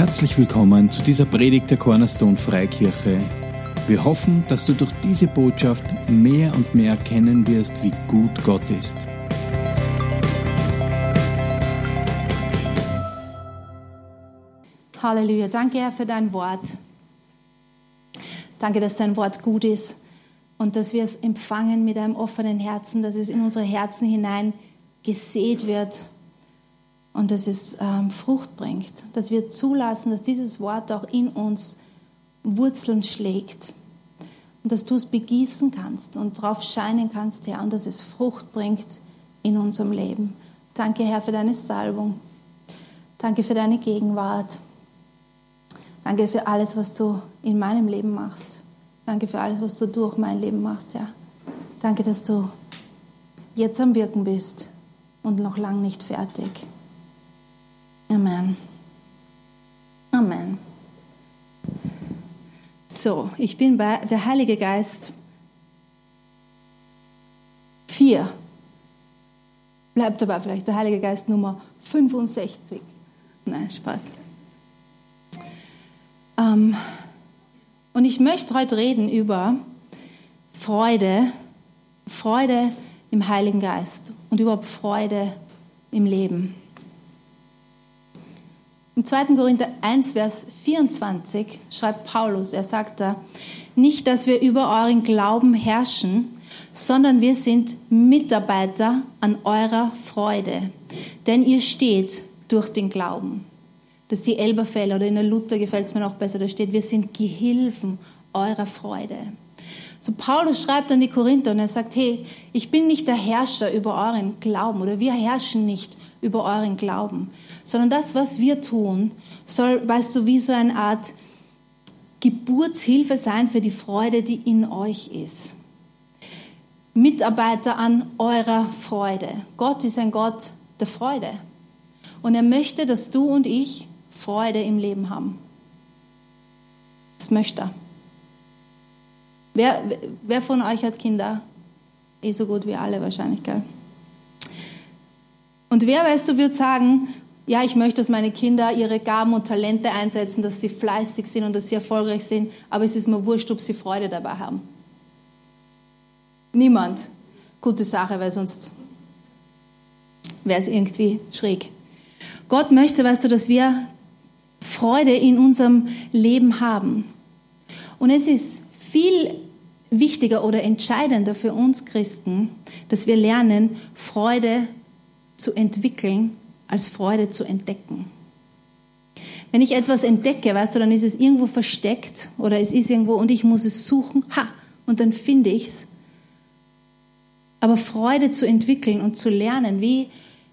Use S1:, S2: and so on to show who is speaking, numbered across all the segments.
S1: Herzlich willkommen zu dieser Predigt der Cornerstone Freikirche. Wir hoffen, dass du durch diese Botschaft mehr und mehr erkennen wirst, wie gut Gott ist.
S2: Halleluja. Danke, Herr, für dein Wort. Danke, dass dein Wort gut ist und dass wir es empfangen mit einem offenen Herzen, dass es in unsere Herzen hinein gesät wird und dass es ähm, Frucht bringt, dass wir zulassen, dass dieses Wort auch in uns Wurzeln schlägt und dass du es begießen kannst und drauf scheinen kannst, Herr, und dass es Frucht bringt in unserem Leben. Danke, Herr, für deine Salbung. Danke für deine Gegenwart. Danke für alles, was du in meinem Leben machst. Danke für alles, was du durch mein Leben machst, Herr. Danke, dass du jetzt am Wirken bist und noch lang nicht fertig. Amen. Amen. So, ich bin bei der Heilige Geist 4. Bleibt dabei vielleicht der Heilige Geist Nummer 65. Nein, Spaß. Ähm, und ich möchte heute reden über Freude, Freude im Heiligen Geist und überhaupt Freude im Leben. Im 2. Korinther 1, Vers 24 schreibt Paulus, er sagt da, nicht, dass wir über euren Glauben herrschen, sondern wir sind Mitarbeiter an eurer Freude, denn ihr steht durch den Glauben. Das ist die Elberfeller oder in der Luther gefällt es mir noch besser, da steht, wir sind Gehilfen eurer Freude. So Paulus schreibt an die Korinther und er sagt, hey, ich bin nicht der Herrscher über euren Glauben oder wir herrschen nicht über euren Glauben, sondern das, was wir tun, soll, weißt du, wie so eine Art Geburtshilfe sein für die Freude, die in euch ist. Mitarbeiter an eurer Freude. Gott ist ein Gott der Freude. Und er möchte, dass du und ich Freude im Leben haben. Das möchte er. Wer, wer von euch hat Kinder? Eh so gut wie alle wahrscheinlich, gell? Und wer, weißt du, wird sagen, ja, ich möchte, dass meine Kinder ihre Gaben und Talente einsetzen, dass sie fleißig sind und dass sie erfolgreich sind, aber es ist mir wurscht, ob sie Freude dabei haben. Niemand. Gute Sache, weil sonst wäre es irgendwie schräg. Gott möchte, weißt du, dass wir Freude in unserem Leben haben. Und es ist viel wichtiger oder entscheidender für uns Christen, dass wir lernen, Freude zu entwickeln, als Freude zu entdecken. Wenn ich etwas entdecke, weißt du, dann ist es irgendwo versteckt oder es ist irgendwo und ich muss es suchen, ha, und dann finde ich es. Aber Freude zu entwickeln und zu lernen, wie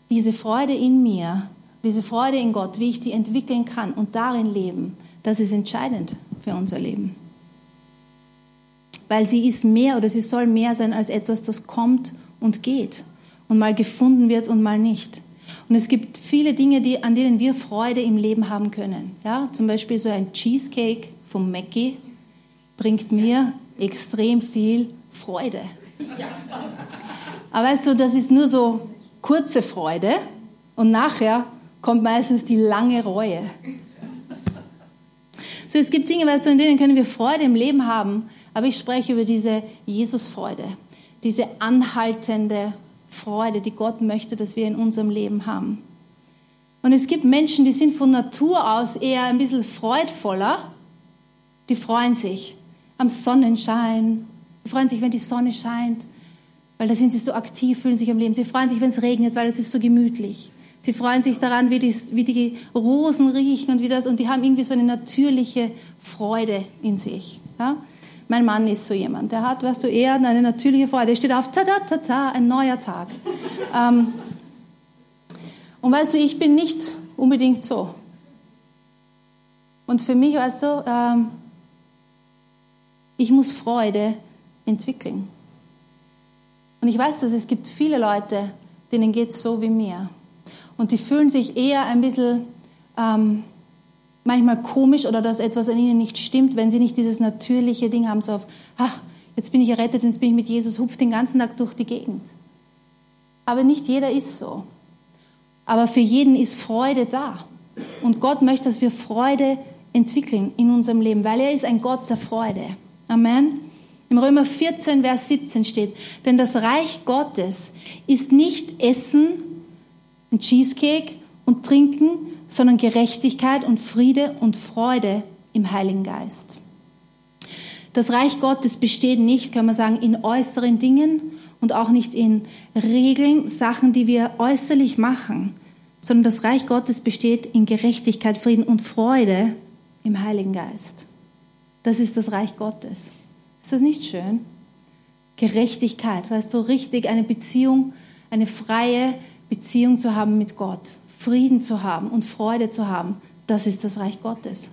S2: diese Freude in mir, diese Freude in Gott, wie ich die entwickeln kann und darin leben, das ist entscheidend für unser Leben. Weil sie ist mehr oder sie soll mehr sein als etwas, das kommt und geht und mal gefunden wird und mal nicht. Und es gibt viele Dinge, die, an denen wir Freude im Leben haben können. Ja, zum Beispiel so ein Cheesecake vom Mackie bringt mir extrem viel Freude. Aber weißt du, das ist nur so kurze Freude und nachher kommt meistens die lange Reue. So, es gibt Dinge, weißt du, in denen können wir Freude im Leben haben, aber ich spreche über diese Jesusfreude, diese anhaltende Freude, die Gott möchte, dass wir in unserem Leben haben. Und es gibt Menschen, die sind von Natur aus eher ein bisschen freudvoller. Die freuen sich am Sonnenschein. Die freuen sich, wenn die Sonne scheint, weil da sind sie so aktiv, fühlen sich am Leben. Sie freuen sich, wenn es regnet, weil es ist so gemütlich. Sie freuen sich daran, wie die, wie die Rosen riechen und wie das, und die haben irgendwie so eine natürliche Freude in sich. Ja? Mein Mann ist so jemand, der hat, weißt du, eher eine natürliche Freude. Der steht auf, ta ta ta ta, ein neuer Tag. ähm, und weißt du, ich bin nicht unbedingt so. Und für mich, weißt du, ähm, ich muss Freude entwickeln. Und ich weiß, dass es gibt viele Leute, denen geht es so wie mir. Und die fühlen sich eher ein bisschen ähm, manchmal komisch oder dass etwas an ihnen nicht stimmt, wenn sie nicht dieses natürliche Ding haben, so auf, ach, jetzt bin ich errettet, jetzt bin ich mit Jesus, hupft den ganzen Tag durch die Gegend. Aber nicht jeder ist so. Aber für jeden ist Freude da. Und Gott möchte, dass wir Freude entwickeln in unserem Leben, weil er ist ein Gott der Freude. Amen. Im Römer 14, Vers 17 steht, denn das Reich Gottes ist nicht Essen, ein Cheesecake und Trinken, sondern Gerechtigkeit und Friede und Freude im Heiligen Geist. Das Reich Gottes besteht nicht, kann man sagen, in äußeren Dingen und auch nicht in Regeln, Sachen, die wir äußerlich machen, sondern das Reich Gottes besteht in Gerechtigkeit, Frieden und Freude im Heiligen Geist. Das ist das Reich Gottes. Ist das nicht schön? Gerechtigkeit, weißt du, richtig eine Beziehung, eine freie Beziehung zu haben mit Gott, Frieden zu haben und Freude zu haben, das ist das Reich Gottes.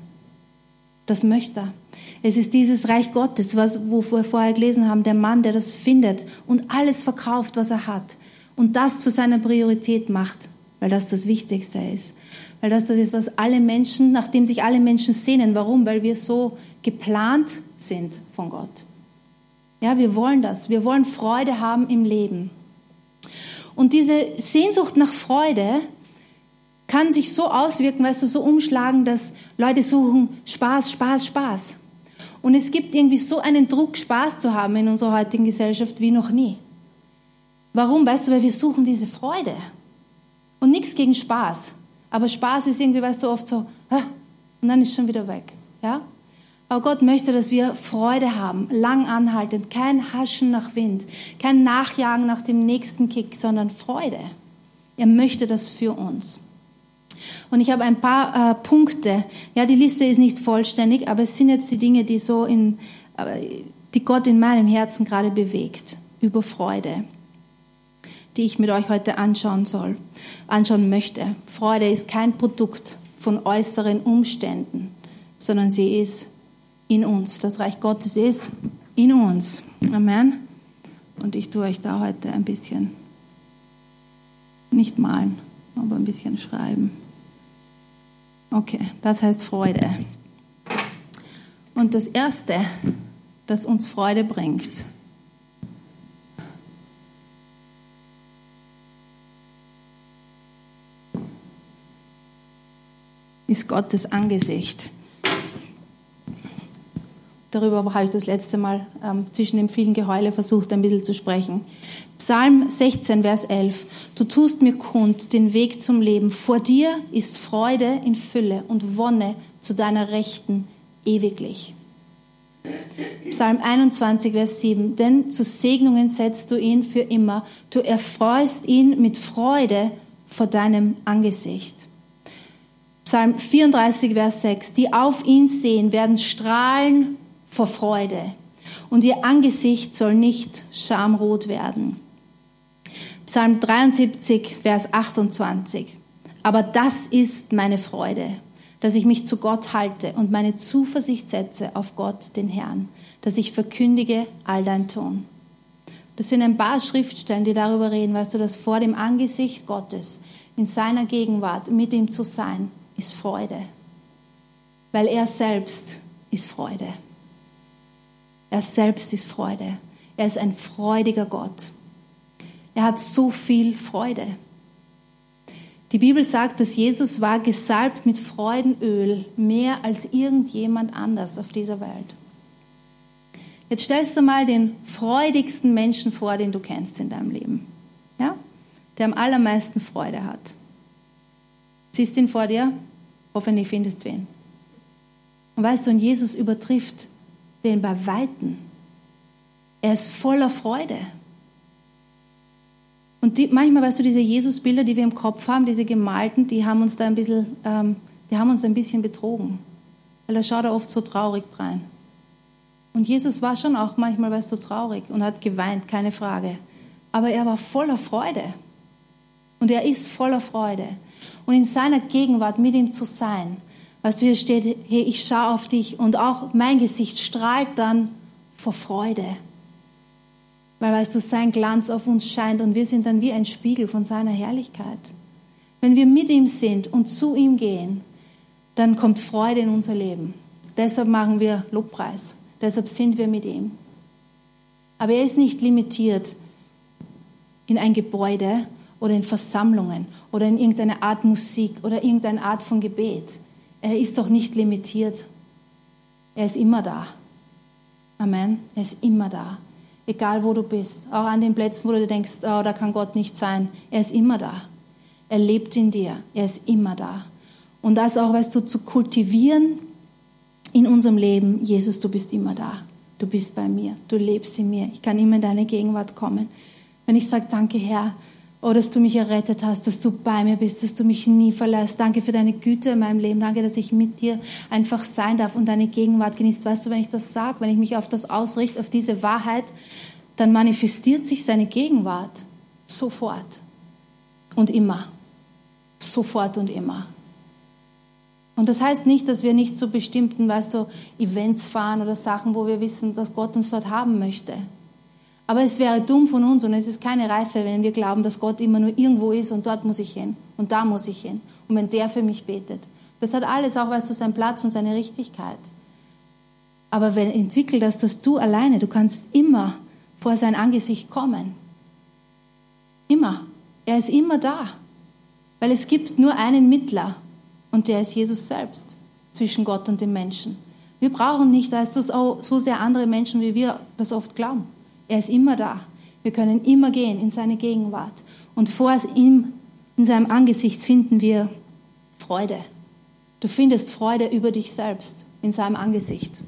S2: Das möchte er. Es ist dieses Reich Gottes, was, wo wir vorher gelesen haben, der Mann, der das findet und alles verkauft, was er hat und das zu seiner Priorität macht, weil das das Wichtigste ist. Weil das das ist, was alle Menschen, nachdem sich alle Menschen sehnen. Warum? Weil wir so geplant sind von Gott. Ja, wir wollen das. Wir wollen Freude haben im Leben. Und diese Sehnsucht nach Freude kann sich so auswirken, weißt du, so umschlagen, dass Leute suchen Spaß, Spaß, Spaß. Und es gibt irgendwie so einen Druck, Spaß zu haben in unserer heutigen Gesellschaft wie noch nie. Warum? Weißt du, weil wir suchen diese Freude. Und nichts gegen Spaß. Aber Spaß ist irgendwie, weißt du, oft so, und dann ist schon wieder weg. Ja? Aber Gott möchte, dass wir Freude haben, lang anhaltend, kein Haschen nach Wind, kein Nachjagen nach dem nächsten Kick, sondern Freude. Er möchte das für uns. Und ich habe ein paar äh, Punkte. Ja, die Liste ist nicht vollständig, aber es sind jetzt die Dinge, die so in, äh, die Gott in meinem Herzen gerade bewegt über Freude, die ich mit euch heute anschauen soll, anschauen möchte. Freude ist kein Produkt von äußeren Umständen, sondern sie ist in uns. Das Reich Gottes ist in uns. Amen. Und ich tue euch da heute ein bisschen, nicht malen, aber ein bisschen schreiben. Okay, das heißt Freude. Und das Erste, das uns Freude bringt, ist Gottes Angesicht. Darüber habe ich das letzte Mal ähm, zwischen dem vielen Geheule versucht, ein bisschen zu sprechen. Psalm 16, Vers 11. Du tust mir kund den Weg zum Leben. Vor dir ist Freude in Fülle und Wonne zu deiner Rechten ewiglich. Psalm 21, Vers 7. Denn zu Segnungen setzt du ihn für immer. Du erfreust ihn mit Freude vor deinem Angesicht. Psalm 34, Vers 6. Die auf ihn sehen, werden strahlen vor Freude und ihr Angesicht soll nicht schamrot werden. Psalm 73, Vers 28. Aber das ist meine Freude, dass ich mich zu Gott halte und meine Zuversicht setze auf Gott, den Herrn, dass ich verkündige all dein Ton. Das sind ein paar Schriftstellen, die darüber reden, weißt du, dass vor dem Angesicht Gottes, in seiner Gegenwart, mit ihm zu sein, ist Freude. Weil er selbst ist Freude. Er selbst ist Freude. Er ist ein freudiger Gott. Er hat so viel Freude. Die Bibel sagt, dass Jesus war gesalbt mit Freudenöl mehr als irgendjemand anders auf dieser Welt. Jetzt stellst du mal den freudigsten Menschen vor, den du kennst in deinem Leben. Ja? Der am allermeisten Freude hat. Siehst ihn vor dir? Hoffentlich findest du ihn. Und weißt du, und Jesus übertrifft den bei Weitem. Er ist voller Freude. Und die, manchmal, weißt du, diese Jesusbilder, die wir im Kopf haben, diese gemalten, die haben uns da ein bisschen, ähm, die haben uns ein bisschen betrogen. Weil er schaut da oft so traurig rein. Und Jesus war schon auch manchmal, weißt du, traurig und hat geweint, keine Frage. Aber er war voller Freude. Und er ist voller Freude. Und in seiner Gegenwart mit ihm zu sein, Weißt du, hier steht, hey, ich schaue auf dich und auch mein Gesicht strahlt dann vor Freude. Weil, weißt du, sein Glanz auf uns scheint und wir sind dann wie ein Spiegel von seiner Herrlichkeit. Wenn wir mit ihm sind und zu ihm gehen, dann kommt Freude in unser Leben. Deshalb machen wir Lobpreis. Deshalb sind wir mit ihm. Aber er ist nicht limitiert in ein Gebäude oder in Versammlungen oder in irgendeiner Art Musik oder irgendeine Art von Gebet. Er ist doch nicht limitiert. Er ist immer da. Amen. Er ist immer da. Egal wo du bist. Auch an den Plätzen, wo du denkst, oh, da kann Gott nicht sein. Er ist immer da. Er lebt in dir. Er ist immer da. Und das auch, weißt du, zu kultivieren in unserem Leben. Jesus, du bist immer da. Du bist bei mir. Du lebst in mir. Ich kann immer in deine Gegenwart kommen. Wenn ich sage, danke Herr, oh, dass du mich errettet hast, dass du bei mir bist, dass du mich nie verlässt. Danke für deine Güte in meinem Leben. Danke, dass ich mit dir einfach sein darf und deine Gegenwart genießt. Weißt du, wenn ich das sage, wenn ich mich auf das ausrichte, auf diese Wahrheit, dann manifestiert sich seine Gegenwart sofort und immer. Sofort und immer. Und das heißt nicht, dass wir nicht zu bestimmten, weißt du, Events fahren oder Sachen, wo wir wissen, dass Gott uns dort haben möchte. Aber es wäre dumm von uns und es ist keine Reife, wenn wir glauben, dass Gott immer nur irgendwo ist und dort muss ich hin und da muss ich hin. Und wenn der für mich betet. Das hat alles auch, weißt du, seinen Platz und seine Richtigkeit. Aber wenn entwickelt das, dass du alleine, du kannst immer vor sein Angesicht kommen. Immer. Er ist immer da. Weil es gibt nur einen Mittler und der ist Jesus selbst zwischen Gott und dem Menschen. Wir brauchen nicht, weißt du, so sehr andere Menschen, wie wir das oft glauben. Er ist immer da. Wir können immer gehen in seine Gegenwart. Und vor ihm, in seinem Angesicht, finden wir Freude. Du findest Freude über dich selbst in seinem Angesicht.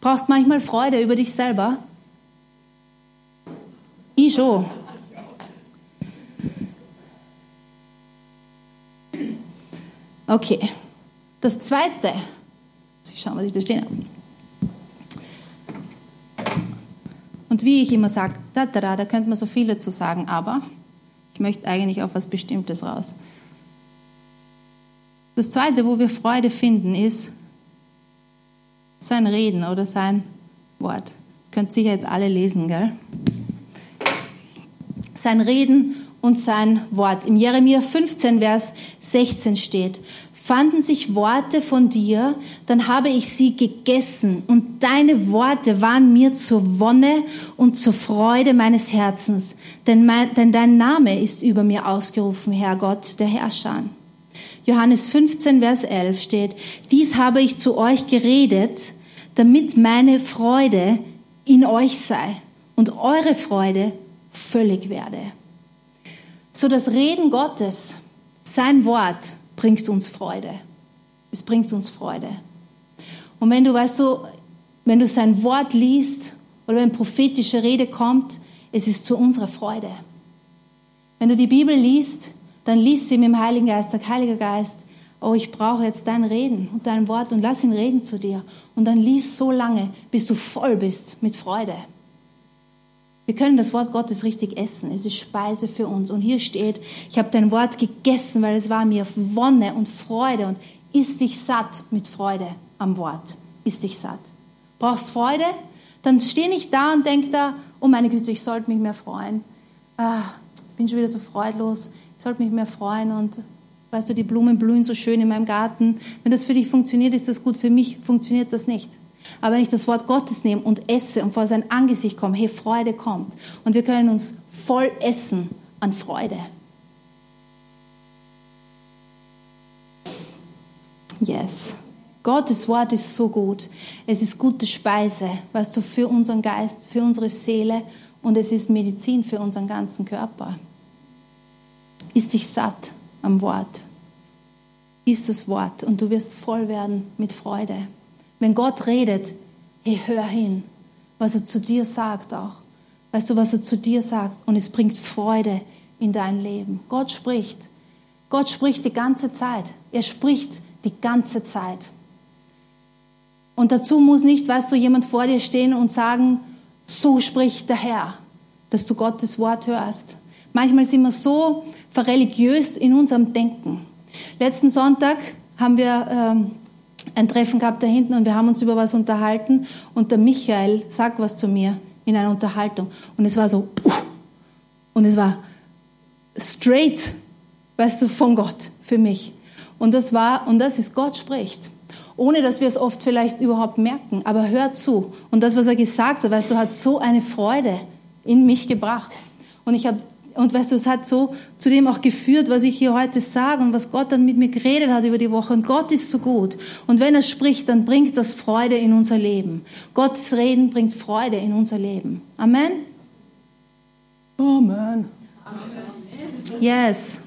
S2: Brauchst manchmal Freude über dich selber? Ich schon. Okay. Das zweite, ich schauen, was ich da stehen habe. Und wie ich immer sage, da, da, da, da könnte man so viel dazu sagen, aber ich möchte eigentlich auf was Bestimmtes raus. Das Zweite, wo wir Freude finden, ist sein Reden oder sein Wort. Könnt sicher jetzt alle lesen, gell? Sein Reden und sein Wort. Im Jeremia 15, Vers 16 steht, fanden sich Worte von dir, dann habe ich sie gegessen und deine Worte waren mir zur Wonne und zur Freude meines Herzens, denn, mein, denn dein Name ist über mir ausgerufen, Herr Gott, der Herrscher. Johannes 15, Vers 11 steht, dies habe ich zu euch geredet, damit meine Freude in euch sei und eure Freude völlig werde. So das Reden Gottes, sein Wort, bringt uns Freude. Es bringt uns Freude. Und wenn du, weißt du, wenn du sein Wort liest oder wenn prophetische Rede kommt, es ist zu unserer Freude. Wenn du die Bibel liest, dann liest sie mit dem Heiligen Geist, sag Heiliger Geist, oh, ich brauche jetzt dein Reden und dein Wort und lass ihn reden zu dir. Und dann liest so lange, bis du voll bist mit Freude. Wir können das Wort Gottes richtig essen. Es ist Speise für uns. Und hier steht, ich habe dein Wort gegessen, weil es war mir Wonne und Freude und isst dich satt mit Freude am Wort. Isst dich satt. Brauchst Freude? Dann steh nicht da und denk da, oh meine Güte, ich sollte mich mehr freuen. Ah, bin schon wieder so freudlos. Ich sollte mich mehr freuen und weißt du, die Blumen blühen so schön in meinem Garten. Wenn das für dich funktioniert, ist das gut. Für mich funktioniert das nicht. Aber wenn ich das Wort Gottes nehme und esse und vor sein Angesicht komme, hey, Freude kommt. Und wir können uns voll essen an Freude. Yes. Gottes Wort ist so gut. Es ist gute Speise, weißt du, für unseren Geist, für unsere Seele und es ist Medizin für unseren ganzen Körper. Ist dich satt am Wort. Ist das Wort und du wirst voll werden mit Freude. Wenn Gott redet, hey, hör hin, was er zu dir sagt auch. Weißt du, was er zu dir sagt? Und es bringt Freude in dein Leben. Gott spricht. Gott spricht die ganze Zeit. Er spricht die ganze Zeit. Und dazu muss nicht, weißt du, jemand vor dir stehen und sagen, so spricht der Herr, dass du Gottes Wort hörst. Manchmal sind wir so verreligiös in unserem Denken. Letzten Sonntag haben wir ähm, ein Treffen gehabt da hinten und wir haben uns über was unterhalten und der Michael sagt was zu mir in einer Unterhaltung und es war so und es war straight, weißt du, von Gott für mich. Und das war, und das ist Gott spricht. Ohne dass wir es oft vielleicht überhaupt merken, aber hör zu. Und das, was er gesagt hat, weißt du, hat so eine Freude in mich gebracht. Und ich habe und weißt du, es hat so zu dem auch geführt, was ich hier heute sage und was Gott dann mit mir geredet hat über die Woche. Und Gott ist so gut. Und wenn er spricht, dann bringt das Freude in unser Leben. Gottes Reden bringt Freude in unser Leben. Amen?
S1: Amen.
S2: Yes.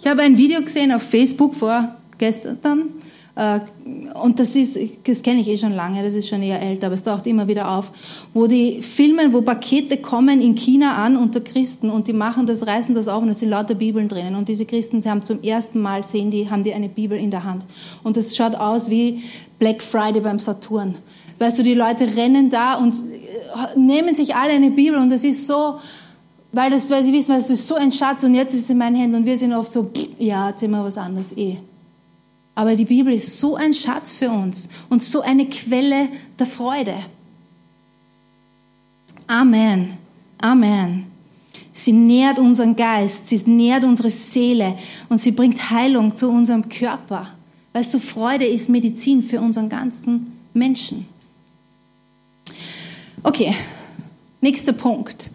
S2: Ich habe ein Video gesehen auf Facebook vor gestern und das ist, das kenne ich eh schon lange, das ist schon eher älter, aber es taucht immer wieder auf, wo die filmen, wo Pakete kommen in China an unter Christen und die machen das, reißen das auf und es sind lauter Bibeln drinnen und diese Christen, sie haben zum ersten Mal sehen die, haben die eine Bibel in der Hand und es schaut aus wie Black Friday beim Saturn. Weißt du, die Leute rennen da und äh, nehmen sich alle eine Bibel und das ist so, weil, das, weil sie wissen, das ist so ein Schatz und jetzt ist es in meinen Händen und wir sind oft so, ja, erzähl mal was anderes, eh. Aber die Bibel ist so ein Schatz für uns und so eine Quelle der Freude. Amen. Amen. Sie nährt unseren Geist, sie nährt unsere Seele und sie bringt Heilung zu unserem Körper. Weißt du, Freude ist Medizin für unseren ganzen Menschen. Okay, nächster Punkt.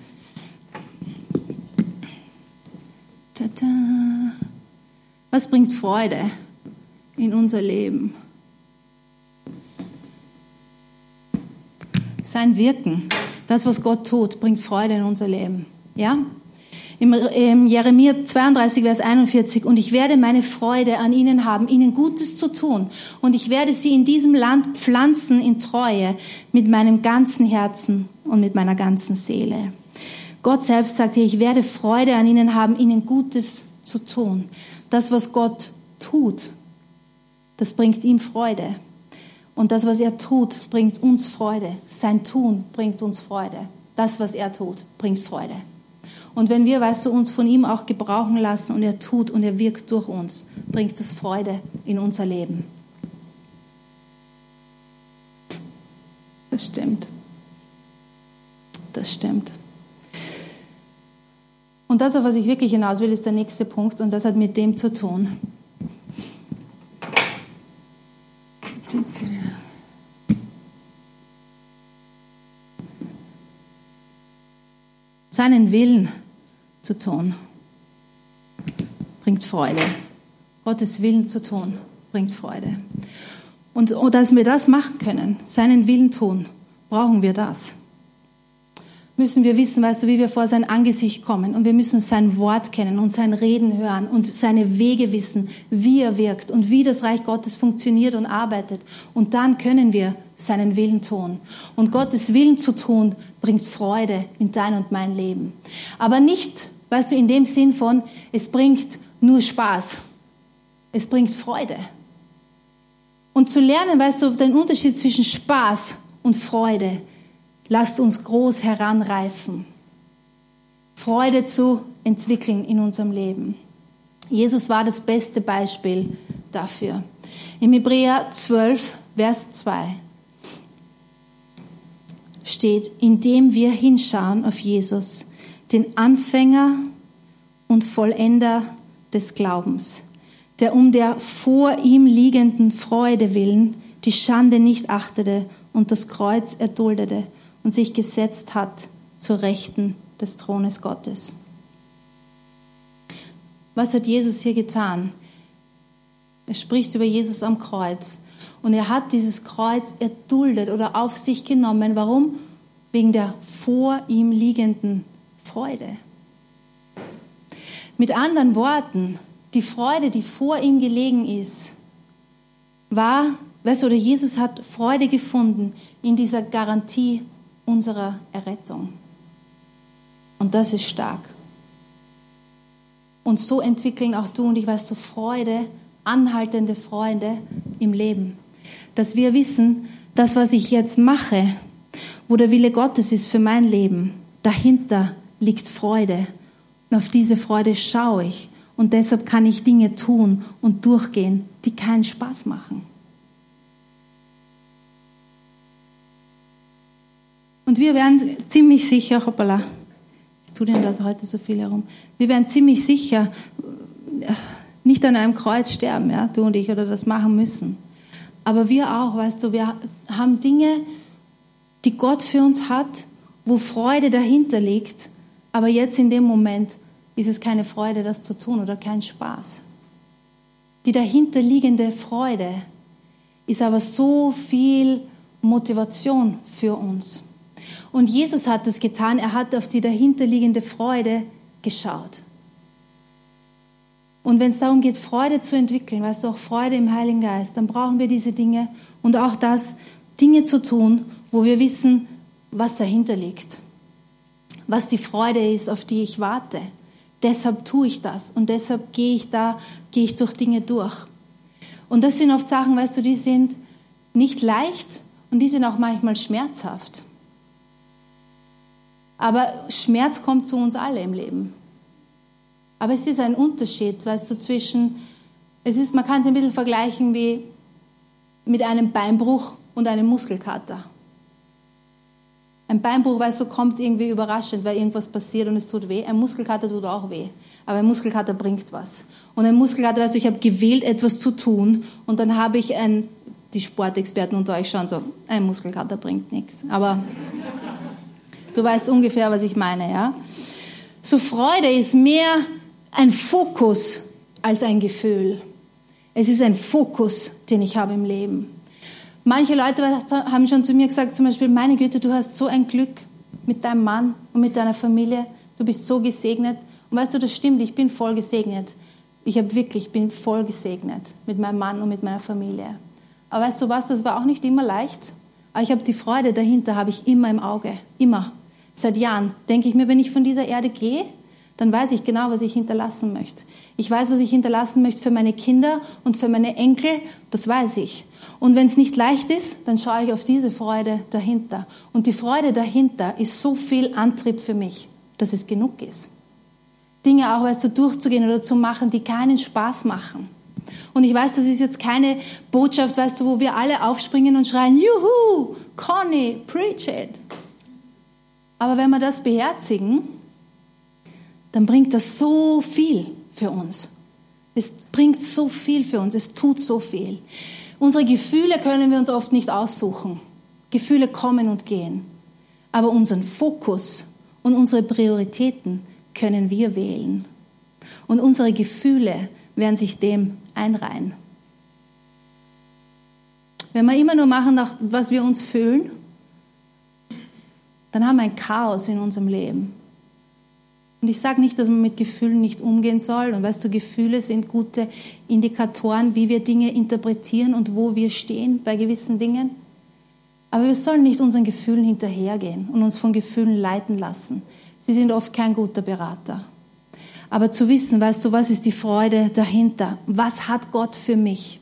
S2: Was bringt Freude? In unser Leben. Sein Wirken, das, was Gott tut, bringt Freude in unser Leben. Ja? Im, Im Jeremia 32, Vers 41, und ich werde meine Freude an ihnen haben, ihnen Gutes zu tun. Und ich werde sie in diesem Land pflanzen in Treue mit meinem ganzen Herzen und mit meiner ganzen Seele. Gott selbst sagt hier, ich werde Freude an ihnen haben, ihnen Gutes zu tun. Das, was Gott tut, das bringt ihm Freude. Und das, was er tut, bringt uns Freude. Sein Tun bringt uns Freude. Das, was er tut, bringt Freude. Und wenn wir, weißt du, uns von ihm auch gebrauchen lassen und er tut und er wirkt durch uns, bringt das Freude in unser Leben. Das stimmt. Das stimmt. Und das, auf was ich wirklich hinaus will, ist der nächste Punkt und das hat mit dem zu tun. Seinen Willen zu tun, bringt Freude. Gottes Willen zu tun, bringt Freude. Und, und dass wir das machen können, seinen Willen tun, brauchen wir das müssen wir wissen, weißt du, wie wir vor sein Angesicht kommen. Und wir müssen sein Wort kennen und sein Reden hören und seine Wege wissen, wie er wirkt und wie das Reich Gottes funktioniert und arbeitet. Und dann können wir seinen Willen tun. Und Gottes Willen zu tun, bringt Freude in dein und mein Leben. Aber nicht, weißt du, in dem Sinn von, es bringt nur Spaß. Es bringt Freude. Und zu lernen, weißt du, den Unterschied zwischen Spaß und Freude Lasst uns groß heranreifen, Freude zu entwickeln in unserem Leben. Jesus war das beste Beispiel dafür. Im Hebräer 12, Vers 2 steht, indem wir hinschauen auf Jesus, den Anfänger und Vollender des Glaubens, der um der vor ihm liegenden Freude willen die Schande nicht achtete und das Kreuz erduldete und sich gesetzt hat zur Rechten des Thrones Gottes. Was hat Jesus hier getan? Er spricht über Jesus am Kreuz. Und er hat dieses Kreuz erduldet oder auf sich genommen. Warum? Wegen der vor ihm liegenden Freude. Mit anderen Worten, die Freude, die vor ihm gelegen ist, war, weißt du, oder Jesus hat Freude gefunden in dieser Garantie unserer Errettung. Und das ist stark. Und so entwickeln auch du und ich, weißt du, Freude, anhaltende Freude im Leben. Dass wir wissen, das, was ich jetzt mache, wo der Wille Gottes ist für mein Leben, dahinter liegt Freude. Und auf diese Freude schaue ich. Und deshalb kann ich Dinge tun und durchgehen, die keinen Spaß machen. Und wir werden ziemlich sicher, hoppala, ich tue denn das heute so viel herum, wir werden ziemlich sicher äh, nicht an einem Kreuz sterben, ja, du und ich, oder das machen müssen. Aber wir auch, weißt du, wir haben Dinge, die Gott für uns hat, wo Freude dahinter liegt, aber jetzt in dem Moment ist es keine Freude, das zu tun oder kein Spaß. Die dahinterliegende Freude ist aber so viel Motivation für uns. Und Jesus hat es getan, er hat auf die dahinterliegende Freude geschaut. Und wenn es darum geht, Freude zu entwickeln, weißt du, auch Freude im Heiligen Geist, dann brauchen wir diese Dinge und auch das, Dinge zu tun, wo wir wissen, was dahinter liegt, was die Freude ist, auf die ich warte. Deshalb tue ich das und deshalb gehe ich da, gehe ich durch Dinge durch. Und das sind oft Sachen, weißt du, die sind nicht leicht und die sind auch manchmal schmerzhaft. Aber Schmerz kommt zu uns alle im Leben. Aber es ist ein Unterschied, weißt du, zwischen, es ist, man kann es ein bisschen vergleichen wie mit einem Beinbruch und einem Muskelkater. Ein Beinbruch, weißt du, kommt irgendwie überraschend, weil irgendwas passiert und es tut weh. Ein Muskelkater tut auch weh. Aber ein Muskelkater bringt was. Und ein Muskelkater, weißt du, ich habe gewählt, etwas zu tun und dann habe ich ein, die Sportexperten unter euch schauen so, ein Muskelkater bringt nichts. Aber du weißt ungefähr, was ich meine, ja? So Freude ist mehr ein Fokus als ein Gefühl. Es ist ein Fokus, den ich habe im Leben. Manche Leute haben schon zu mir gesagt, zum Beispiel, meine Güte, du hast so ein Glück mit deinem Mann und mit deiner Familie. Du bist so gesegnet. Und weißt du, das stimmt, ich bin voll gesegnet. Ich habe wirklich, bin voll gesegnet mit meinem Mann und mit meiner Familie. Aber weißt du was, das war auch nicht immer leicht. Aber ich habe die Freude dahinter, habe ich immer im Auge. Immer. Seit Jahren denke ich mir, wenn ich von dieser Erde gehe, dann weiß ich genau, was ich hinterlassen möchte. Ich weiß, was ich hinterlassen möchte für meine Kinder und für meine Enkel, das weiß ich. Und wenn es nicht leicht ist, dann schaue ich auf diese Freude dahinter. Und die Freude dahinter ist so viel Antrieb für mich, dass es genug ist. Dinge auch, weißt du, durchzugehen oder zu machen, die keinen Spaß machen. Und ich weiß, das ist jetzt keine Botschaft, weißt du, wo wir alle aufspringen und schreien, Juhu, Conny, preach it. Aber wenn wir das beherzigen, dann bringt das so viel für uns. Es bringt so viel für uns, es tut so viel. Unsere Gefühle können wir uns oft nicht aussuchen. Gefühle kommen und gehen. Aber unseren Fokus und unsere Prioritäten können wir wählen. Und unsere Gefühle werden sich dem einreihen. Wenn wir immer nur machen, nach was wir uns fühlen, dann haben wir ein Chaos in unserem Leben. Und ich sage nicht, dass man mit Gefühlen nicht umgehen soll. Und weißt du, Gefühle sind gute Indikatoren, wie wir Dinge interpretieren und wo wir stehen bei gewissen Dingen. Aber wir sollen nicht unseren Gefühlen hinterhergehen und uns von Gefühlen leiten lassen. Sie sind oft kein guter Berater. Aber zu wissen, weißt du, was ist die Freude dahinter? Was hat Gott für mich?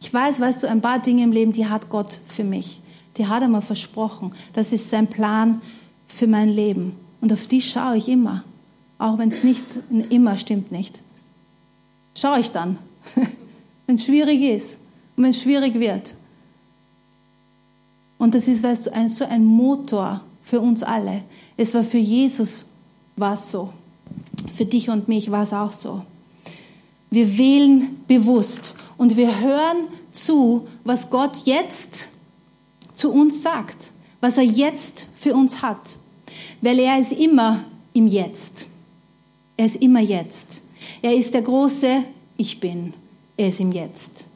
S2: Ich weiß, weißt du, ein paar Dinge im Leben, die hat Gott für mich. Die hat er mir versprochen. Das ist sein Plan für mein Leben. Und auf die schaue ich immer. Auch wenn es nicht immer stimmt nicht. Schaue ich dann, wenn es schwierig ist und wenn es schwierig wird. Und das ist weißt du, ein, so ein Motor für uns alle. Es war für Jesus war so. Für dich und mich war es auch so. Wir wählen bewusst und wir hören zu, was Gott jetzt zu uns sagt, was er jetzt für uns hat weil er ist immer im Jetzt. Er ist immer jetzt. Er ist der große Ich bin. Er ist im Jetzt.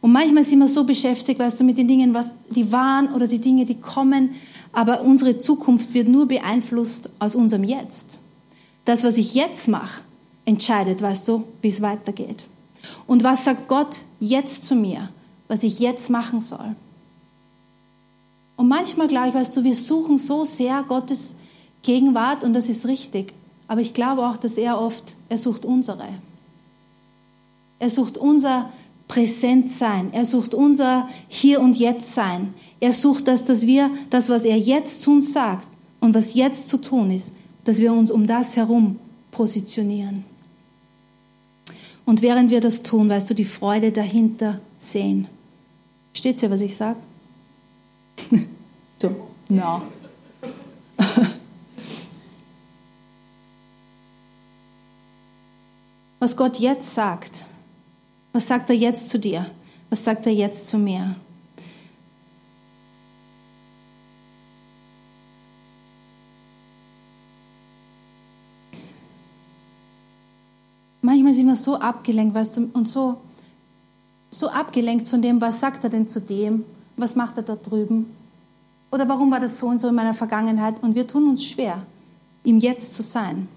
S2: Und manchmal sind wir so beschäftigt, weißt du, mit den Dingen, was die waren oder die Dinge, die kommen, aber unsere Zukunft wird nur beeinflusst aus unserem Jetzt. Das, was ich jetzt mache, entscheidet, weißt du, wie es weitergeht. Und was sagt Gott jetzt zu mir, was ich jetzt machen soll? Und manchmal, glaube ich, weißt du, wir suchen so sehr Gottes Gegenwart und das ist richtig. Aber ich glaube auch, dass er oft, er sucht unsere. Er sucht unser Präsentsein. Er sucht unser Hier und Jetzt sein. Er sucht das, dass wir das, was er jetzt zu uns sagt und was jetzt zu tun ist, dass wir uns um das herum positionieren. Und während wir das tun, weißt du, die Freude dahinter sehen. Steht ja, was ich sage? so, no. was Gott jetzt sagt. Was sagt er jetzt zu dir? Was sagt er jetzt zu mir? manchmal sind wir so abgelenkt, weißt du, und so, so abgelenkt von dem, was sagt er denn zu dem, was macht er da drüben, oder warum war das so und so in meiner Vergangenheit, und wir tun uns schwer, ihm jetzt zu sein.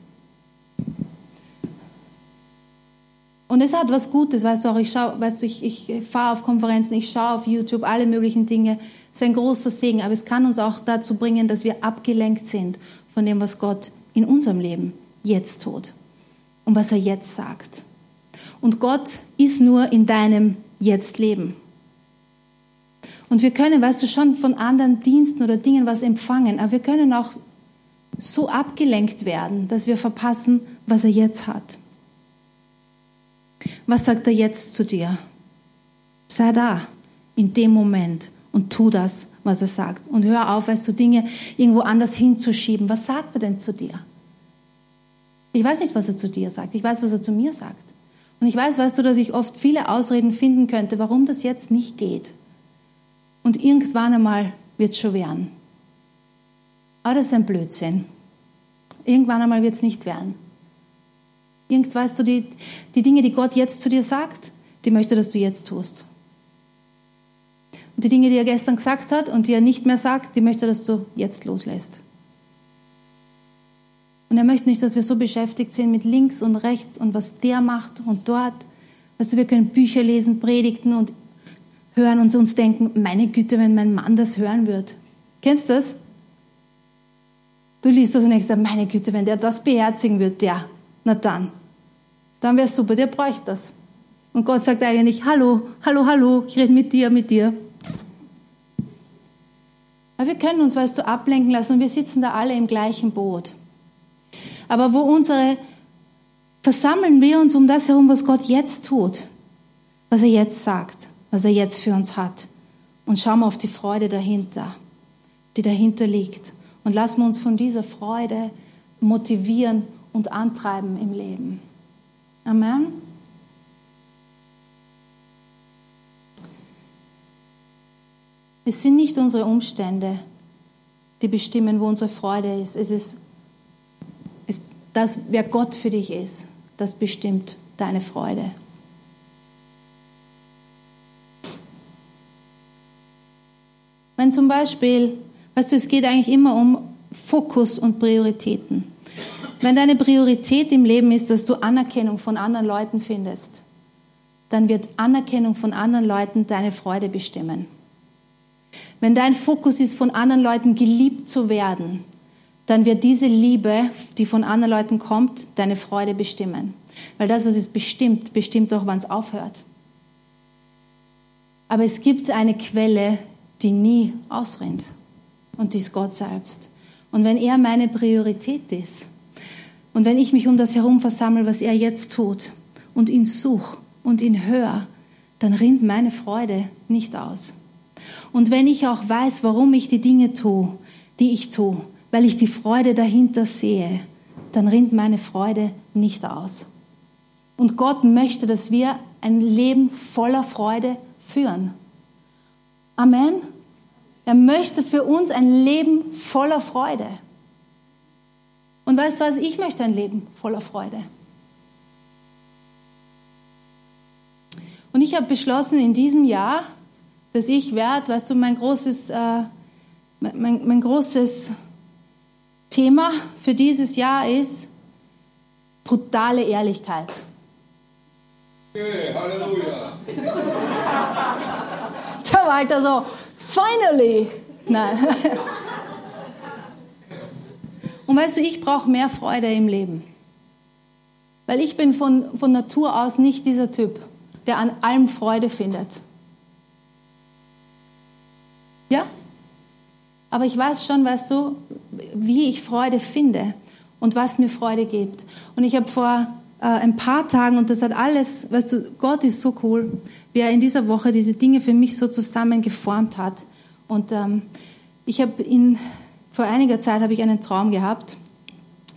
S2: Und es hat was Gutes, weißt du auch, ich weißt du, ich, ich fahre auf Konferenzen, ich schaue auf YouTube, alle möglichen Dinge. Es ist ein großer Segen, aber es kann uns auch dazu bringen, dass wir abgelenkt sind von dem, was Gott in unserem Leben jetzt tut und was er jetzt sagt. Und Gott ist nur in deinem Jetzt-Leben. Und wir können, weißt du, schon von anderen Diensten oder Dingen was empfangen, aber wir können auch so abgelenkt werden, dass wir verpassen, was er jetzt hat. Was sagt er jetzt zu dir? Sei da in dem Moment und tu das, was er sagt. Und hör auf, weißt du, Dinge irgendwo anders hinzuschieben. Was sagt er denn zu dir? Ich weiß nicht, was er zu dir sagt. Ich weiß, was er zu mir sagt. Und ich weiß, weißt du, dass ich oft viele Ausreden finden könnte, warum das jetzt nicht geht. Und irgendwann einmal wird es schon werden. Aber das ist ein Blödsinn. Irgendwann einmal wird es nicht werden. Irgend, weißt du, die, die Dinge, die Gott jetzt zu dir sagt, die möchte, dass du jetzt tust. Und die Dinge, die er gestern gesagt hat und die er nicht mehr sagt, die möchte, dass du jetzt loslässt. Und er möchte nicht, dass wir so beschäftigt sind mit links und rechts und was der macht und dort. Weißt du, wir können Bücher lesen, predigten und hören und uns denken, meine Güte, wenn mein Mann das hören wird. Kennst du das? Du liest das und denkst, meine Güte, wenn der das beherzigen wird, der, na dann dann wäre es super, der bräuchte das. Und Gott sagt eigentlich, hallo, hallo, hallo, ich rede mit dir, mit dir. Aber wir können uns, weißt du, ablenken lassen und wir sitzen da alle im gleichen Boot. Aber wo unsere, versammeln wir uns um das herum, was Gott jetzt tut, was er jetzt sagt, was er jetzt für uns hat. Und schauen wir auf die Freude dahinter, die dahinter liegt. Und lassen wir uns von dieser Freude motivieren und antreiben im Leben. Amen. Es sind nicht unsere Umstände, die bestimmen, wo unsere Freude ist. Es ist, ist das, wer Gott für dich ist, das bestimmt deine Freude. Wenn zum Beispiel, weißt du, es geht eigentlich immer um Fokus und Prioritäten. Wenn deine Priorität im Leben ist, dass du Anerkennung von anderen Leuten findest, dann wird Anerkennung von anderen Leuten deine Freude bestimmen. Wenn dein Fokus ist, von anderen Leuten geliebt zu werden, dann wird diese Liebe, die von anderen Leuten kommt, deine Freude bestimmen. Weil das, was es bestimmt, bestimmt auch, wann es aufhört. Aber es gibt eine Quelle, die nie ausrinnt. Und die ist Gott selbst. Und wenn er meine Priorität ist, und wenn ich mich um das herum versammle, was er jetzt tut, und ihn suche und ihn höre, dann rinnt meine Freude nicht aus. Und wenn ich auch weiß, warum ich die Dinge tue, die ich tue, weil ich die Freude dahinter sehe, dann rinnt meine Freude nicht aus. Und Gott möchte, dass wir ein Leben voller Freude führen. Amen. Er möchte für uns ein Leben voller Freude. Und weißt du was, ich möchte ein Leben voller Freude. Und ich habe beschlossen in diesem Jahr, dass ich werde, weißt du, mein großes, äh, mein, mein großes Thema für dieses Jahr ist brutale Ehrlichkeit.
S3: Okay, Halleluja.
S2: Der Walter so, finally. Nein. Und weißt du, ich brauche mehr Freude im Leben. Weil ich bin von, von Natur aus nicht dieser Typ, der an allem Freude findet. Ja? Aber ich weiß schon, weißt du, wie ich Freude finde und was mir Freude gibt. Und ich habe vor äh, ein paar Tagen, und das hat alles, weißt du, Gott ist so cool, wie er in dieser Woche diese Dinge für mich so zusammengeformt hat. Und ähm, ich habe in vor einiger Zeit habe ich einen Traum gehabt.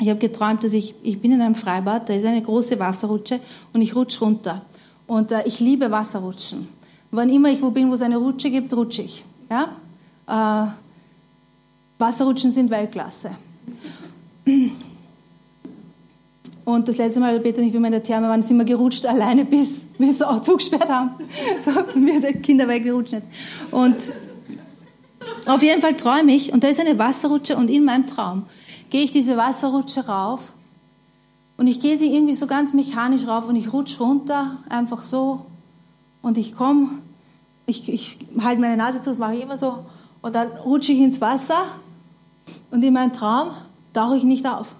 S2: Ich habe geträumt, dass ich, ich bin in einem Freibad, da ist eine große Wasserrutsche und ich rutsche runter. Und äh, ich liebe Wasserrutschen. Wann immer ich wo bin, wo es eine Rutsche gibt, rutsche ich. Ja? Äh, Wasserrutschen sind Weltklasse. Und das letzte Mal, Peter und ich, wie wir in der Therme waren, sind wir gerutscht alleine, bis wir das Auto gesperrt haben. So, wir die Kinder weggerutscht jetzt. Und auf jeden Fall träume ich, und da ist eine Wasserrutsche, und in meinem Traum gehe ich diese Wasserrutsche rauf, und ich gehe sie irgendwie so ganz mechanisch rauf, und ich rutsche runter, einfach so, und ich komme, ich, ich halte meine Nase zu, das mache ich immer so, und dann rutsche ich ins Wasser, und in meinem Traum tauche ich nicht auf.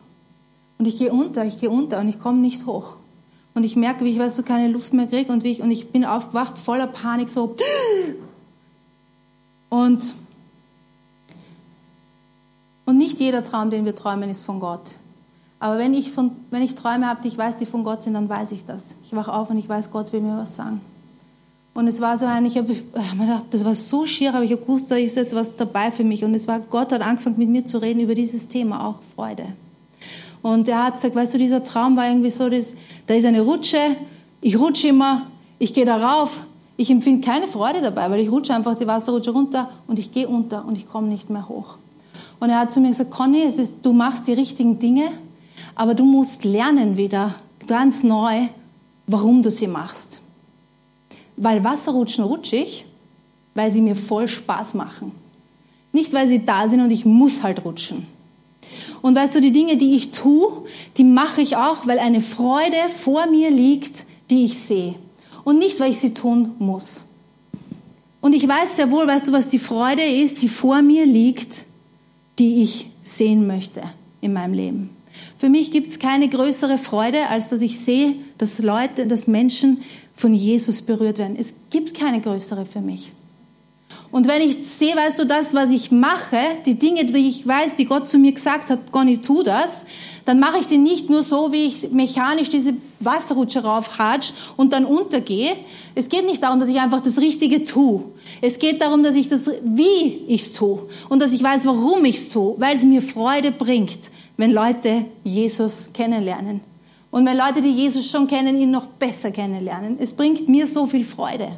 S2: Und ich gehe unter, ich gehe unter und ich komme nicht hoch. Und ich merke, wie ich weißt du keine Luft mehr kriege und ich und ich bin aufgewacht voller Panik so und und nicht jeder Traum, den wir träumen, ist von Gott. Aber wenn ich, von, wenn ich Träume habe, die ich weiß, die von Gott sind, dann weiß ich das. Ich wache auf und ich weiß, Gott will mir was sagen. Und es war so ein, ich habe mir gedacht, das war so schier, aber ich habe gewusst, da ist jetzt was dabei für mich. Und es war, Gott hat angefangen mit mir zu reden über dieses Thema, auch Freude. Und er hat gesagt, weißt du, dieser Traum war irgendwie so, dass, da ist eine Rutsche, ich rutsche immer, ich gehe da rauf, ich empfinde keine Freude dabei, weil ich rutsche einfach die Wasserrutsche runter und ich gehe unter und ich komme nicht mehr hoch. Und er hat zu mir gesagt, Conny, es ist, du machst die richtigen Dinge, aber du musst lernen wieder ganz neu, warum du sie machst. Weil Wasserrutschen rutsche ich, weil sie mir voll Spaß machen. Nicht, weil sie da sind und ich muss halt rutschen. Und weißt du, die Dinge, die ich tue, die mache ich auch, weil eine Freude vor mir liegt, die ich sehe. Und nicht, weil ich sie tun muss. Und ich weiß sehr wohl, weißt du, was die Freude ist, die vor mir liegt, die ich sehen möchte in meinem Leben. Für mich gibt es keine größere Freude, als dass ich sehe, dass Leute, dass Menschen von Jesus berührt werden. Es gibt keine größere für mich. Und wenn ich sehe, weißt du, das, was ich mache, die Dinge, die ich weiß, die Gott zu mir gesagt hat, Gonni, tu das, dann mache ich sie nicht nur so, wie ich mechanisch diese Wasserrutsche raufhatsch und dann untergehe. Es geht nicht darum, dass ich einfach das Richtige tue. Es geht darum, dass ich das, wie ich es tue und dass ich weiß, warum ich es tue, weil es mir Freude bringt, wenn Leute Jesus kennenlernen. Und wenn Leute, die Jesus schon kennen, ihn noch besser kennenlernen. Es bringt mir so viel Freude.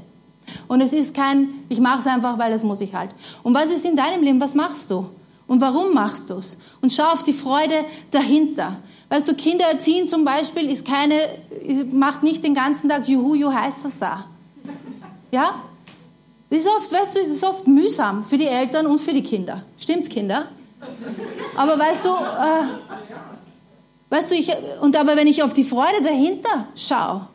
S2: Und es ist kein, ich mache es einfach, weil das muss ich halt. Und was ist in deinem Leben? Was machst du? Und warum machst du es? Und schau auf die Freude dahinter. Weißt du, Kinder erziehen zum Beispiel ist keine, macht nicht den ganzen Tag Juhu, Juhu da. Ja? Das ist oft, weißt du, das ist oft mühsam für die Eltern und für die Kinder. Stimmt's, Kinder? Aber weißt du, äh, weißt du, ich, und aber wenn ich auf die Freude dahinter schaue,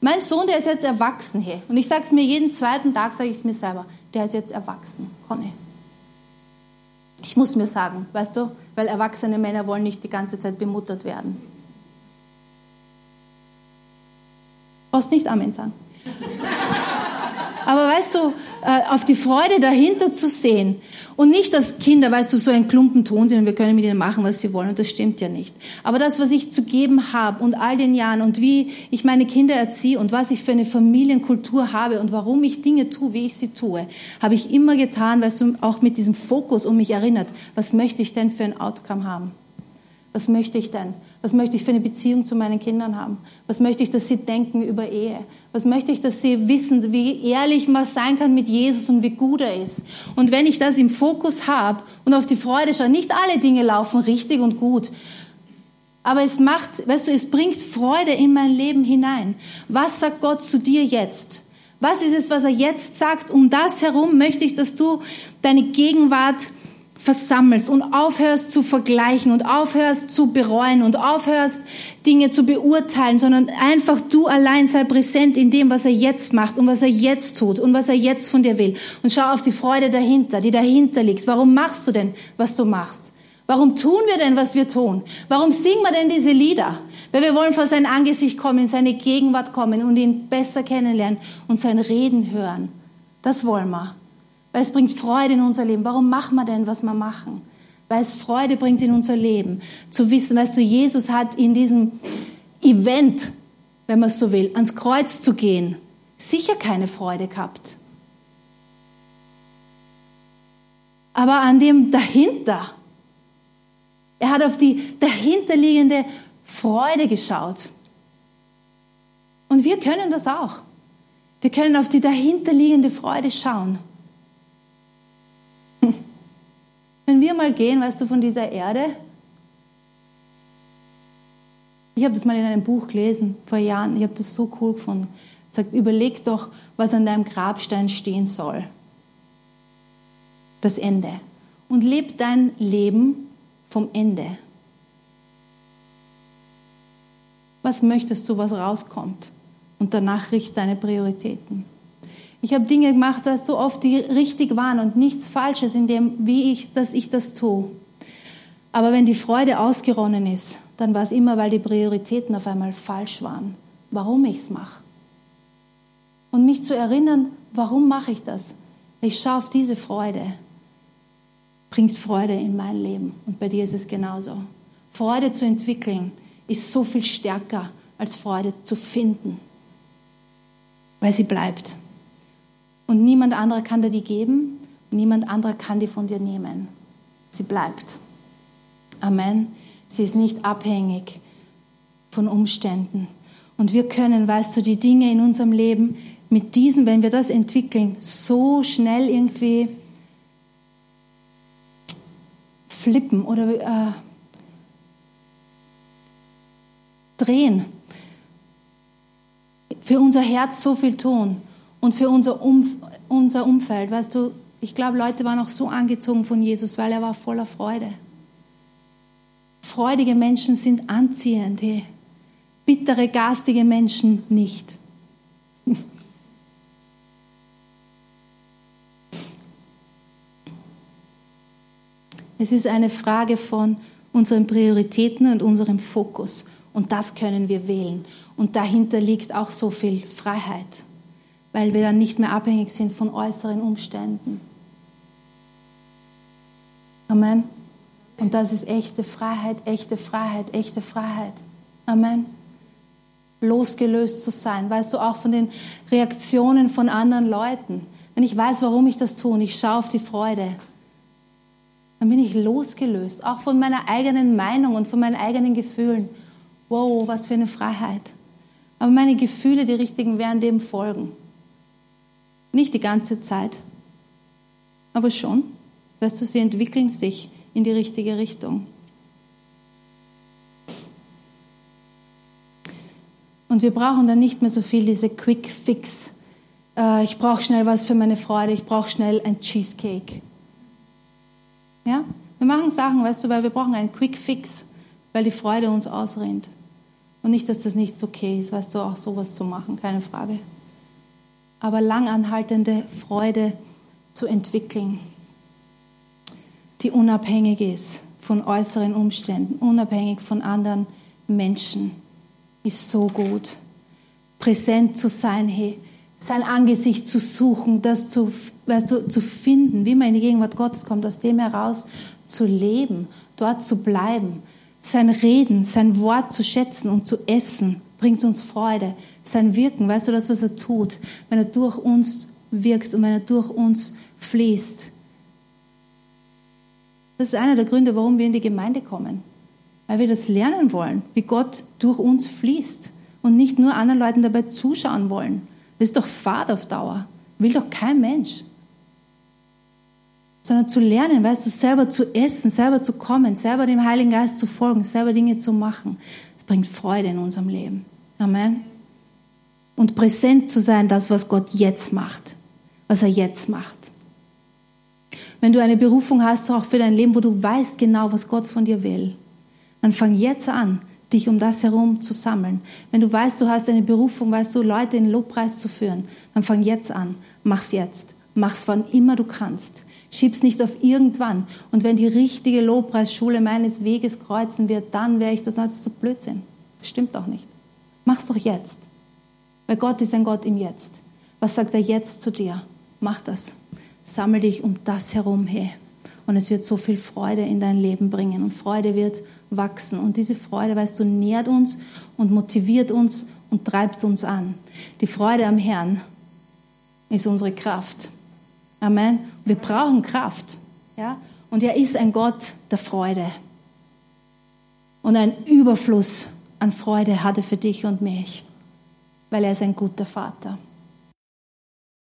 S2: mein Sohn, der ist jetzt erwachsen hier. Und ich sage es mir jeden zweiten Tag, sage ich es mir selber. Der ist jetzt erwachsen. Conny. Ich muss mir sagen, weißt du, weil erwachsene Männer wollen nicht die ganze Zeit bemuttert werden. Du brauchst nicht Amen sagen. Aber weißt du, äh, auf die Freude dahinter zu sehen und nicht, dass Kinder, weißt du, so ein Klumpen Ton sind und wir können mit ihnen machen, was sie wollen und das stimmt ja nicht. Aber das, was ich zu geben habe und all den Jahren und wie ich meine Kinder erziehe und was ich für eine Familienkultur habe und warum ich Dinge tue, wie ich sie tue, habe ich immer getan, weißt du, auch mit diesem Fokus um mich erinnert, was möchte ich denn für ein Outcome haben? Was möchte ich denn? Was möchte ich für eine Beziehung zu meinen Kindern haben? Was möchte ich, dass sie denken über Ehe? Was möchte ich, dass sie wissen, wie ehrlich man sein kann mit Jesus und wie gut er ist? Und wenn ich das im Fokus habe und auf die Freude schaue, nicht alle Dinge laufen richtig und gut, aber es macht, weißt du, es bringt Freude in mein Leben hinein. Was sagt Gott zu dir jetzt? Was ist es, was er jetzt sagt? Um das herum möchte ich, dass du deine Gegenwart versammelst und aufhörst zu vergleichen und aufhörst zu bereuen und aufhörst Dinge zu beurteilen, sondern einfach du allein sei präsent in dem, was er jetzt macht und was er jetzt tut und was er jetzt von dir will. Und schau auf die Freude dahinter, die dahinter liegt. Warum machst du denn, was du machst? Warum tun wir denn, was wir tun? Warum singen wir denn diese Lieder? Weil wir wollen vor sein Angesicht kommen, in seine Gegenwart kommen und ihn besser kennenlernen und sein Reden hören. Das wollen wir. Weil es bringt Freude in unser Leben. Warum machen wir denn, was wir machen? Weil es Freude bringt in unser Leben. Zu wissen, weißt du, Jesus hat in diesem Event, wenn man es so will, ans Kreuz zu gehen, sicher keine Freude gehabt. Aber an dem dahinter, er hat auf die dahinterliegende Freude geschaut. Und wir können das auch. Wir können auf die dahinterliegende Freude schauen. Wenn wir mal gehen, weißt du, von dieser Erde, Ich habe das mal in einem Buch gelesen, vor Jahren. Ich habe das so cool gefunden. Er sagt, überleg doch, was an deinem Grabstein stehen soll. Das Ende. Und leb dein Leben vom Ende. Was möchtest du, was rauskommt? Und danach richte deine Prioritäten. Ich habe Dinge gemacht, weißt du, oft die richtig waren und nichts Falsches in dem, wie ich, dass ich das tue. Aber wenn die Freude ausgeronnen ist, dann war es immer, weil die Prioritäten auf einmal falsch waren, warum ich es mache. Und mich zu erinnern, warum mache ich das? Ich schaue auf diese Freude. Bringt Freude in mein Leben. Und bei dir ist es genauso. Freude zu entwickeln ist so viel stärker als Freude zu finden, weil sie bleibt. Und niemand anderer kann dir die geben, niemand anderer kann die von dir nehmen. Sie bleibt. Amen. Sie ist nicht abhängig von Umständen. Und wir können, weißt du, die Dinge in unserem Leben mit diesen, wenn wir das entwickeln, so schnell irgendwie flippen oder äh, drehen. Für unser Herz so viel tun und für unser, Umf unser Umfeld. Weißt du, ich glaube, Leute waren auch so angezogen von Jesus, weil er war voller Freude. Freudige Menschen sind anziehend, hey. bittere, garstige Menschen nicht. Es ist eine Frage von unseren Prioritäten und unserem Fokus. Und das können wir wählen. Und dahinter liegt auch so viel Freiheit, weil wir dann nicht mehr abhängig sind von äußeren Umständen. Amen. Und das ist echte Freiheit, echte Freiheit, echte Freiheit. Amen. Losgelöst zu sein, weißt du, auch von den Reaktionen von anderen Leuten. Wenn ich weiß, warum ich das tue und ich schaue auf die Freude, dann bin ich losgelöst, auch von meiner eigenen Meinung und von meinen eigenen Gefühlen. Wow, was für eine Freiheit. Aber meine Gefühle, die richtigen, werden dem folgen. Nicht die ganze Zeit, aber schon. Weißt du, sie entwickeln sich in die richtige Richtung. Und wir brauchen dann nicht mehr so viel diese Quick Fix. Äh, ich brauche schnell was für meine Freude, ich brauche schnell ein Cheesecake. Ja? Wir machen Sachen, weißt du, weil wir brauchen einen Quick Fix, weil die Freude uns ausrennt. Und nicht, dass das nicht okay ist, weißt du, auch sowas zu machen, keine Frage. Aber langanhaltende Freude zu entwickeln, die unabhängig ist von äußeren Umständen, unabhängig von anderen Menschen, ist so gut. Präsent zu sein, hey, sein Angesicht zu suchen, das zu, weißt du, zu finden, wie man in die Gegenwart Gottes kommt, aus dem heraus zu leben, dort zu bleiben, sein Reden, sein Wort zu schätzen und zu essen, bringt uns Freude. Sein Wirken, weißt du das, was er tut, wenn er durch uns wirkt und wenn er durch uns fließt. Das ist einer der Gründe, warum wir in die Gemeinde kommen. Weil wir das lernen wollen, wie Gott durch uns fließt und nicht nur anderen Leuten dabei zuschauen wollen. Das ist doch Fahrt auf Dauer. Will doch kein Mensch sondern zu lernen, weißt du, selber zu essen, selber zu kommen, selber dem Heiligen Geist zu folgen, selber Dinge zu machen. Bringt Freude in unserem Leben. Amen. Und präsent zu sein, das, was Gott jetzt macht, was er jetzt macht. Wenn du eine Berufung hast, auch für dein Leben, wo du weißt genau, was Gott von dir will, dann fang jetzt an, dich um das herum zu sammeln. Wenn du weißt, du hast eine Berufung, weißt du, Leute in Lobpreis zu führen, dann fang jetzt an. Mach's jetzt. Mach's wann immer du kannst. Schieb's nicht auf irgendwann. Und wenn die richtige Lobpreisschule meines Weges kreuzen wird, dann wäre ich das als so Blödsinn. Das stimmt doch nicht. Mach's doch jetzt. Weil Gott ist ein Gott im Jetzt. Was sagt er jetzt zu dir? Mach das. Sammel dich um das herum her. Und es wird so viel Freude in dein Leben bringen. Und Freude wird wachsen. Und diese Freude, weißt du, nährt uns und motiviert uns und treibt uns an. Die Freude am Herrn ist unsere Kraft. Amen. Wir brauchen Kraft. Ja? Und er ist ein Gott der Freude. Und ein Überfluss an Freude hat er für dich und mich, weil er ist ein guter Vater.